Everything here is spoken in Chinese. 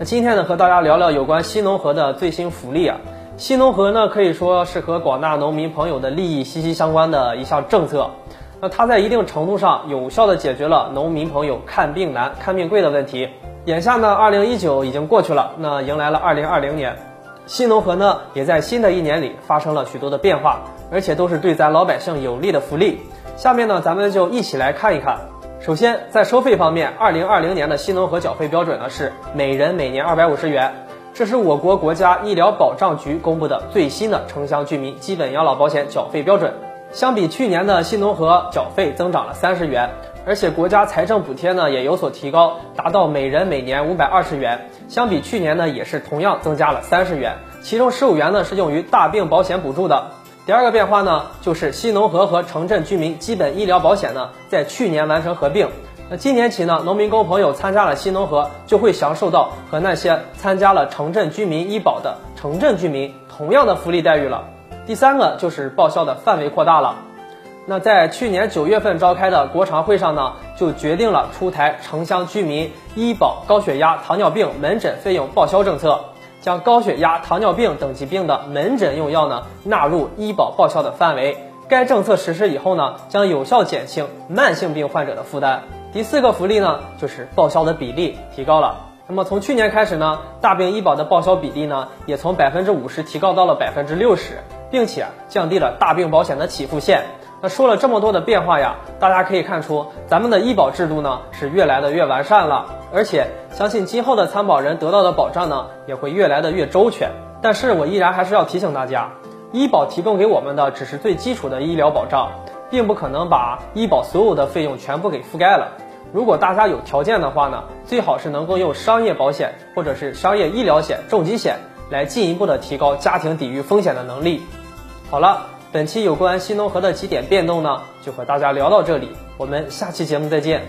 那今天呢，和大家聊聊有关新农合的最新福利啊。新农合呢，可以说是和广大农民朋友的利益息息相关的一项政策。那它在一定程度上有效的解决了农民朋友看病难、看病贵的问题。眼下呢，二零一九已经过去了，那迎来了二零二零年，新农合呢，也在新的一年里发生了许多的变化，而且都是对咱老百姓有利的福利。下面呢，咱们就一起来看一看。首先，在收费方面，二零二零年的新农合缴费标准呢是每人每年二百五十元，这是我国国家医疗保障局公布的最新的城乡居民基本养老保险缴费标准。相比去年的新农合缴费增长了三十元，而且国家财政补贴呢也有所提高，达到每人每年五百二十元。相比去年呢，也是同样增加了三十元，其中十五元呢是用于大病保险补助的。第二个变化呢，就是新农合和城镇居民基本医疗保险呢，在去年完成合并。那今年起呢，农民工朋友参加了新农合，就会享受到和那些参加了城镇居民医保的城镇居民同样的福利待遇了。第三个就是报销的范围扩大了。那在去年九月份召开的国常会上呢，就决定了出台城乡居民医保高血压、糖尿病门诊费用报销政策。将高血压、糖尿病等疾病的门诊用药呢纳入医保报销的范围。该政策实施以后呢，将有效减轻慢性病患者的负担。第四个福利呢，就是报销的比例提高了。那么从去年开始呢，大病医保的报销比例呢，也从百分之五十提高到了百分之六十，并且降低了大病保险的起付线。那说了这么多的变化呀，大家可以看出咱们的医保制度呢是越来的越完善了，而且相信今后的参保人得到的保障呢也会越来的越周全。但是我依然还是要提醒大家，医保提供给我们的只是最基础的医疗保障，并不可能把医保所有的费用全部给覆盖了。如果大家有条件的话呢，最好是能够用商业保险或者是商业医疗险、重疾险来进一步的提高家庭抵御风险的能力。好了。本期有关新农合的几点变动呢，就和大家聊到这里，我们下期节目再见。